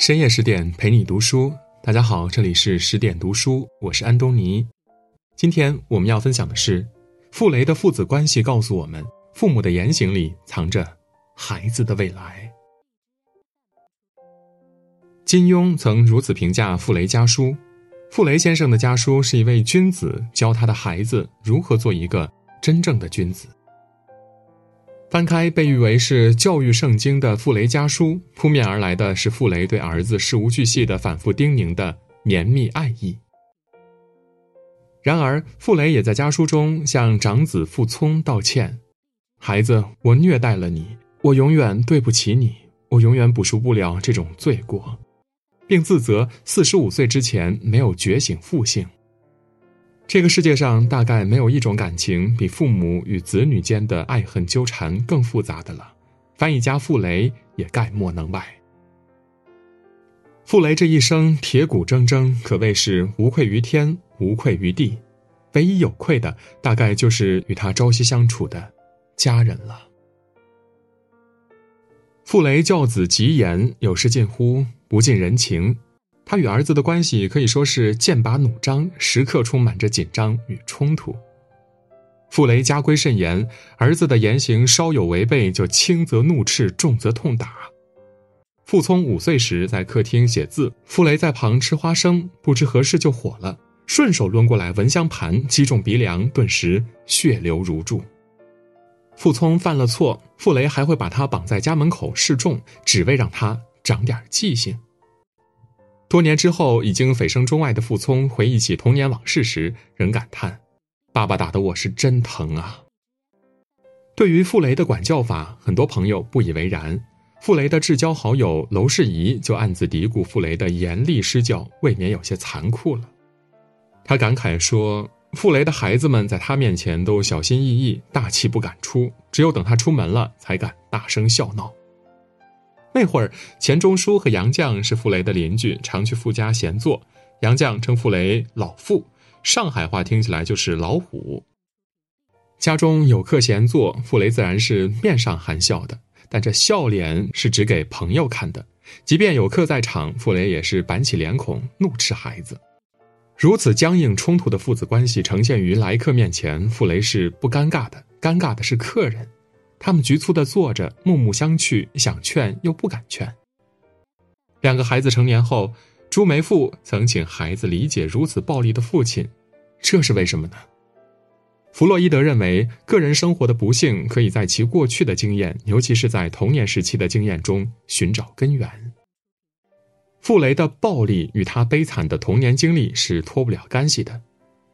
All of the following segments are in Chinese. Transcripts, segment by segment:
深夜十点陪你读书，大家好，这里是十点读书，我是安东尼。今天我们要分享的是，傅雷的父子关系告诉我们，父母的言行里藏着孩子的未来。金庸曾如此评价傅雷家书：傅雷先生的家书是一位君子教他的孩子如何做一个真正的君子。翻开被誉为是教育圣经的《傅雷家书》，扑面而来的是傅雷对儿子事无巨细的反复叮咛的绵密爱意。然而，傅雷也在家书中向长子傅聪道歉：“孩子，我虐待了你，我永远对不起你，我永远补赎不了这种罪过，并自责四十五岁之前没有觉醒父性。”这个世界上大概没有一种感情比父母与子女间的爱恨纠缠更复杂的了，翻译家傅雷也概莫能外。傅雷这一生铁骨铮铮，可谓是无愧于天，无愧于地，唯一有愧的大概就是与他朝夕相处的家人了。傅雷教子极严，有时近乎不近人情。他与儿子的关系可以说是剑拔弩张，时刻充满着紧张与冲突。傅雷家规甚严，儿子的言行稍有违背，就轻则怒斥，重则痛打。傅聪五岁时在客厅写字，傅雷在旁吃花生，不知何事就火了，顺手抡过来蚊香盘击中鼻梁，顿时血流如注。傅聪犯了错，傅雷还会把他绑在家门口示众，只为让他长点记性。多年之后，已经蜚声中外的傅聪回忆起童年往事时，仍感叹：“爸爸打的我是真疼啊。”对于傅雷的管教法，很多朋友不以为然。傅雷的至交好友娄世仪就暗自嘀咕：“傅雷的严厉施教未免有些残酷了。”他感慨说：“傅雷的孩子们在他面前都小心翼翼，大气不敢出，只有等他出门了，才敢大声笑闹。”那会儿，钱钟书和杨绛是傅雷的邻居，常去傅家闲坐。杨绛称傅雷老傅，上海话听起来就是老虎。家中有客闲坐，傅雷自然是面上含笑的，但这笑脸是只给朋友看的。即便有客在场，傅雷也是板起脸孔，怒斥孩子。如此僵硬冲突的父子关系呈现于来客面前，傅雷是不尴尬的，尴尬的是客人。他们局促的坐着，目目相觑，想劝又不敢劝。两个孩子成年后，朱梅馥曾请孩子理解如此暴力的父亲，这是为什么呢？弗洛伊德认为，个人生活的不幸可以在其过去的经验，尤其是在童年时期的经验中寻找根源。傅雷的暴力与他悲惨的童年经历是脱不了干系的。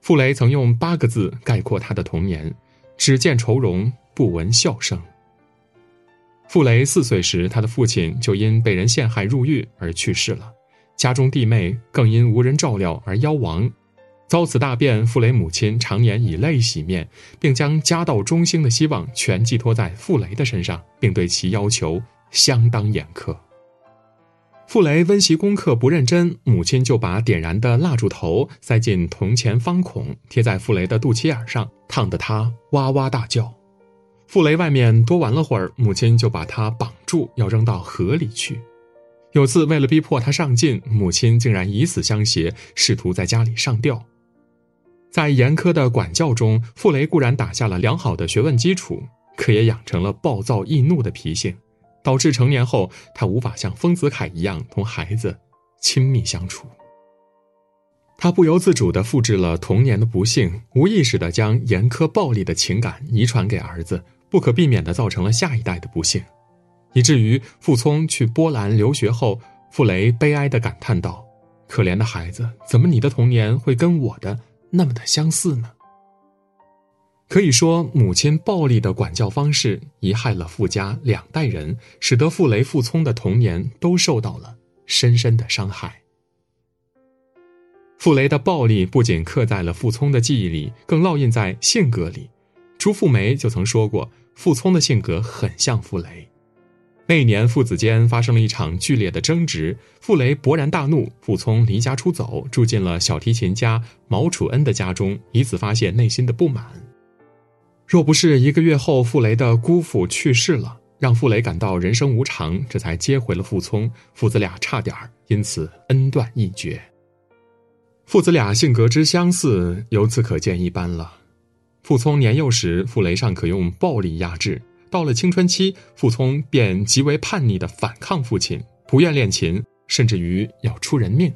傅雷曾用八个字概括他的童年：只见愁容。不闻笑声。傅雷四岁时，他的父亲就因被人陷害入狱而去世了，家中弟妹更因无人照料而夭亡。遭此大变，傅雷母亲常年以泪洗面，并将家道中兴的希望全寄托在傅雷的身上，并对其要求相当严苛。傅雷温习功课不认真，母亲就把点燃的蜡烛头塞进铜钱方孔，贴在傅雷的肚脐眼上，烫得他哇哇大叫。傅雷外面多玩了会儿，母亲就把他绑住，要扔到河里去。有次为了逼迫他上进，母亲竟然以死相挟，试图在家里上吊。在严苛的管教中，傅雷固然打下了良好的学问基础，可也养成了暴躁易怒的脾性，导致成年后他无法像丰子恺一样同孩子亲密相处。他不由自主地复制了童年的不幸，无意识地将严苛暴力的情感遗传给儿子。不可避免的造成了下一代的不幸，以至于傅聪去波兰留学后，傅雷悲哀的感叹道：“可怜的孩子，怎么你的童年会跟我的那么的相似呢？”可以说，母亲暴力的管教方式遗害了傅家两代人，使得傅雷、傅聪的童年都受到了深深的伤害。傅雷的暴力不仅刻在了傅聪的记忆里，更烙印在性格里。朱富梅就曾说过。傅聪的性格很像傅雷，那一年父子间发生了一场剧烈的争执，傅雷勃然大怒，傅聪离家出走，住进了小提琴家毛楚恩的家中，以此发泄内心的不满。若不是一个月后傅雷的姑父去世了，让傅雷感到人生无常，这才接回了傅聪。父子俩差点因此恩断义绝。父子俩性格之相似，由此可见一斑了。傅聪年幼时，傅雷尚可用暴力压制；到了青春期，傅聪便极为叛逆的反抗父亲，不愿练琴，甚至于要出人命。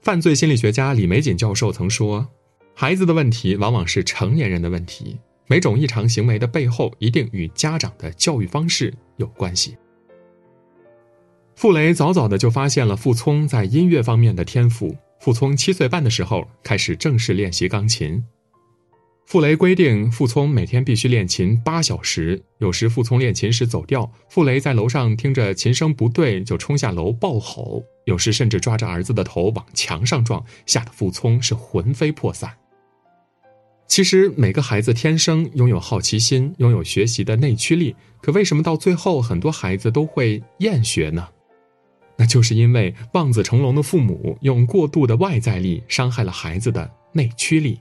犯罪心理学家李玫瑾教授曾说：“孩子的问题往往是成年人的问题。”每种异常行为的背后，一定与家长的教育方式有关系。傅雷早早的就发现了傅聪在音乐方面的天赋。傅聪七岁半的时候开始正式练习钢琴。傅雷规定傅聪每天必须练琴八小时。有时傅聪练琴时走调，傅雷在楼上听着琴声不对就冲下楼暴吼，有时甚至抓着儿子的头往墙上撞，吓得傅聪是魂飞魄散。其实每个孩子天生拥有好奇心，拥有学习的内驱力。可为什么到最后很多孩子都会厌学呢？那就是因为望子成龙的父母用过度的外在力伤害了孩子的内驱力。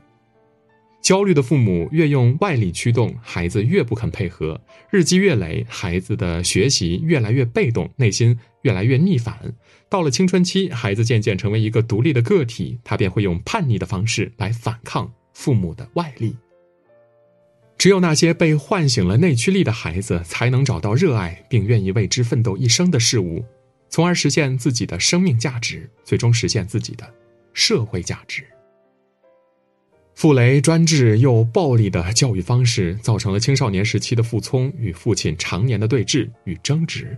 焦虑的父母越用外力驱动，孩子越不肯配合。日积月累，孩子的学习越来越被动，内心越来越逆反。到了青春期，孩子渐渐成为一个独立的个体，他便会用叛逆的方式来反抗。父母的外力，只有那些被唤醒了内驱力的孩子，才能找到热爱并愿意为之奋斗一生的事物，从而实现自己的生命价值，最终实现自己的社会价值。傅雷专制又暴力的教育方式，造成了青少年时期的傅聪与父亲常年的对峙与争执。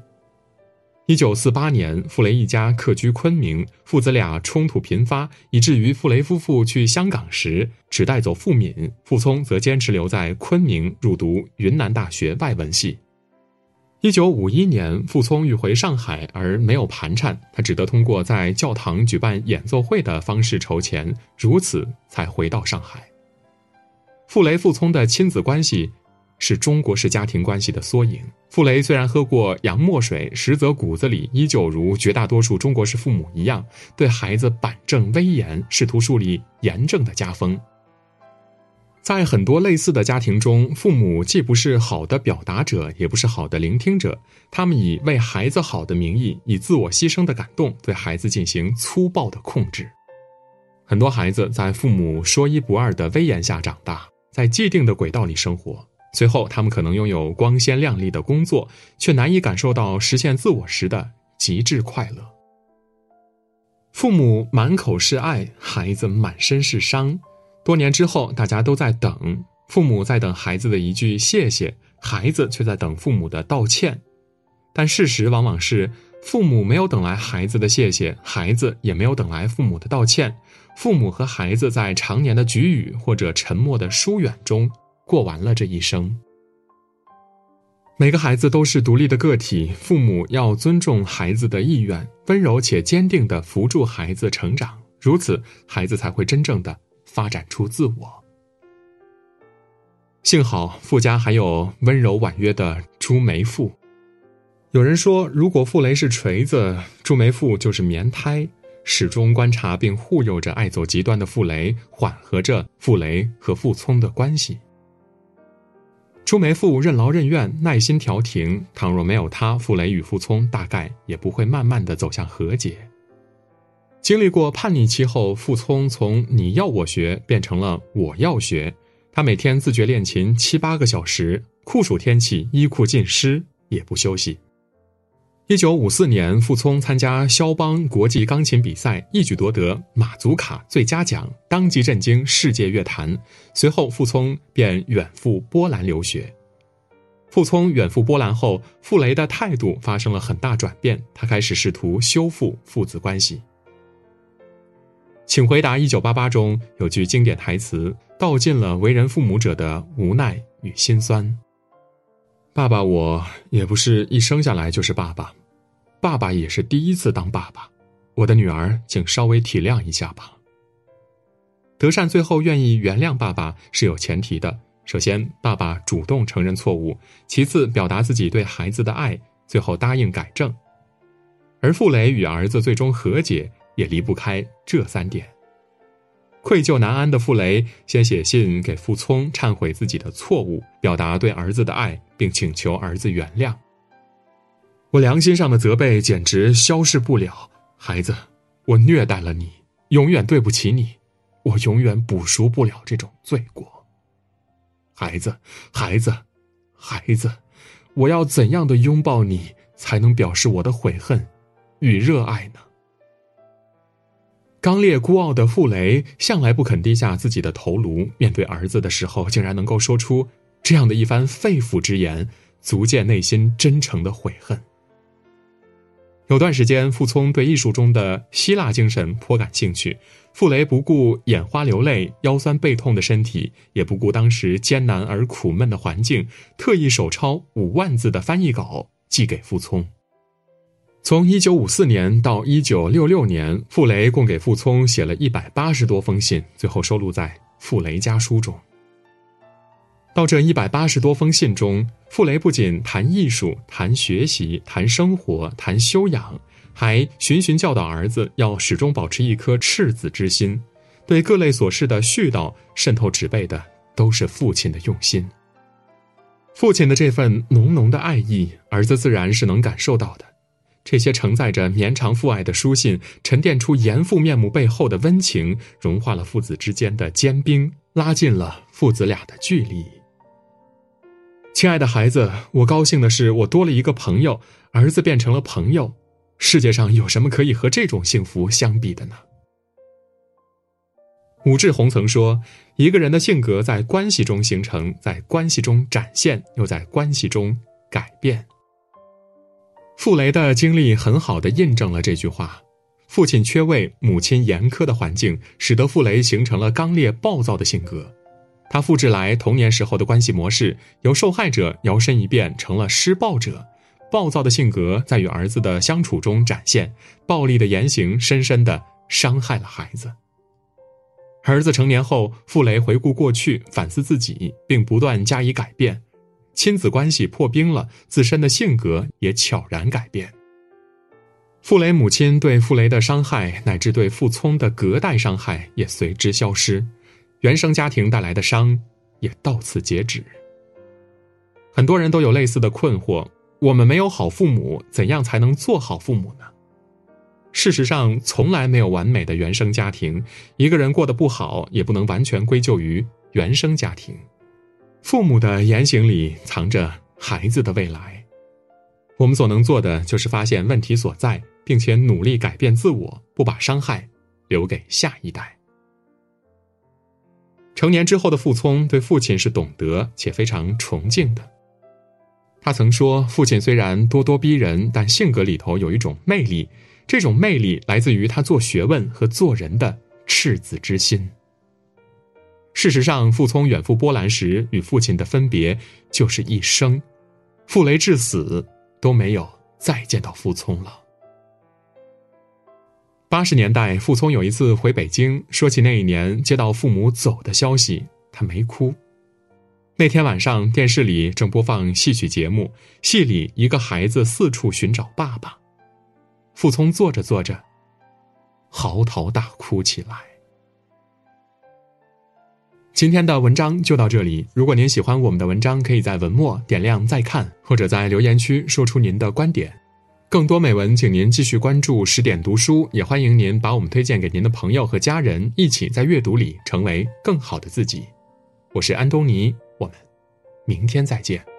一九四八年，傅雷一家客居昆明，父子俩冲突频发，以至于傅雷夫妇去香港时只带走傅敏，傅聪则坚持留在昆明入读云南大学外文系。一九五一年，傅聪欲回上海而没有盘缠，他只得通过在教堂举办演奏会的方式筹钱，如此才回到上海。傅雷、傅聪的亲子关系。是中国式家庭关系的缩影。傅雷虽然喝过洋墨水，实则骨子里依旧如绝大多数中国式父母一样，对孩子板正威严，试图树立严正的家风。在很多类似的家庭中，父母既不是好的表达者，也不是好的聆听者，他们以为孩子好的名义，以自我牺牲的感动，对孩子进行粗暴的控制。很多孩子在父母说一不二的威严下长大，在既定的轨道里生活。随后，他们可能拥有光鲜亮丽的工作，却难以感受到实现自我时的极致快乐。父母满口是爱，孩子满身是伤。多年之后，大家都在等，父母在等孩子的一句谢谢，孩子却在等父母的道歉。但事实往往是，父母没有等来孩子的谢谢，孩子也没有等来父母的道歉。父母和孩子在常年的局语或者沉默的疏远中。过完了这一生，每个孩子都是独立的个体，父母要尊重孩子的意愿，温柔且坚定地扶助孩子成长，如此孩子才会真正的发展出自我。幸好傅家还有温柔婉约的朱梅馥。有人说，如果傅雷是锤子，朱梅馥就是棉胎，始终观察并护佑着爱走极端的傅雷，缓和着傅雷和傅聪的关系。朱梅馥任劳任怨，耐心调停。倘若没有他，傅雷与傅聪大概也不会慢慢的走向和解。经历过叛逆期后，傅聪从你要我学变成了我要学。他每天自觉练琴七八个小时，酷暑天气衣裤尽湿也不休息。一九五四年，傅聪参加肖邦国际钢琴比赛，一举夺得马祖卡最佳奖，当即震惊世界乐坛。随后，傅聪便远赴波兰留学。傅聪远赴波兰后，傅雷的态度发生了很大转变，他开始试图修复父子关系。请回答：一九八八中有句经典台词，道尽了为人父母者的无奈与心酸。爸爸，我也不是一生下来就是爸爸。爸爸也是第一次当爸爸，我的女儿，请稍微体谅一下吧。德善最后愿意原谅爸爸是有前提的：首先，爸爸主动承认错误；其次，表达自己对孩子的爱；最后，答应改正。而傅雷与儿子最终和解，也离不开这三点。愧疚难安的傅雷先写信给傅聪忏悔自己的错误，表达对儿子的爱，并请求儿子原谅。我良心上的责备简直消逝不了，孩子，我虐待了你，永远对不起你，我永远补赎不了这种罪过。孩子，孩子，孩子，我要怎样的拥抱你，才能表示我的悔恨与热爱呢？刚烈孤傲的傅雷向来不肯低下自己的头颅，面对儿子的时候，竟然能够说出这样的一番肺腑之言，足见内心真诚的悔恨。有段时间，傅聪对艺术中的希腊精神颇感兴趣。傅雷不顾眼花流泪、腰酸背痛的身体，也不顾当时艰难而苦闷的环境，特意手抄五万字的翻译稿寄给傅聪。从一九五四年到一九六六年，傅雷共给傅聪写了一百八十多封信，最后收录在《傅雷家书》中。到这一百八十多封信中，傅雷不仅谈艺术、谈学习、谈生活、谈修养，还循循教导儿子要始终保持一颗赤子之心。对各类琐事的絮叨渗透纸背的都是父亲的用心。父亲的这份浓浓的爱意，儿子自然是能感受到的。这些承载着绵长父爱的书信，沉淀出严父面目背后的温情，融化了父子之间的坚冰，拉近了父子俩的距离。亲爱的孩子，我高兴的是，我多了一个朋友，儿子变成了朋友。世界上有什么可以和这种幸福相比的呢？武志红曾说：“一个人的性格在关系中形成，在关系中展现，又在关系中改变。”傅雷的经历很好的印证了这句话。父亲缺位，母亲严苛的环境，使得傅雷形成了刚烈暴躁的性格。他复制来童年时候的关系模式，由受害者摇身一变成了施暴者，暴躁的性格在与儿子的相处中展现，暴力的言行深深的伤害了孩子。儿子成年后，傅雷回顾过去，反思自己，并不断加以改变，亲子关系破冰了，自身的性格也悄然改变。傅雷母亲对傅雷的伤害，乃至对傅聪的隔代伤害，也随之消失。原生家庭带来的伤也到此截止。很多人都有类似的困惑：我们没有好父母，怎样才能做好父母呢？事实上，从来没有完美的原生家庭。一个人过得不好，也不能完全归咎于原生家庭。父母的言行里藏着孩子的未来。我们所能做的，就是发现问题所在，并且努力改变自我，不把伤害留给下一代。成年之后的傅聪对父亲是懂得且非常崇敬的。他曾说：“父亲虽然咄咄逼人，但性格里头有一种魅力，这种魅力来自于他做学问和做人的赤子之心。”事实上，傅聪远赴波兰时与父亲的分别就是一生，傅雷至死都没有再见到傅聪了。八十年代，傅聪有一次回北京，说起那一年接到父母走的消息，他没哭。那天晚上，电视里正播放戏曲节目，戏里一个孩子四处寻找爸爸，傅聪坐着坐着，嚎啕大哭起来。今天的文章就到这里，如果您喜欢我们的文章，可以在文末点亮再看，或者在留言区说出您的观点。更多美文，请您继续关注十点读书，也欢迎您把我们推荐给您的朋友和家人，一起在阅读里成为更好的自己。我是安东尼，我们明天再见。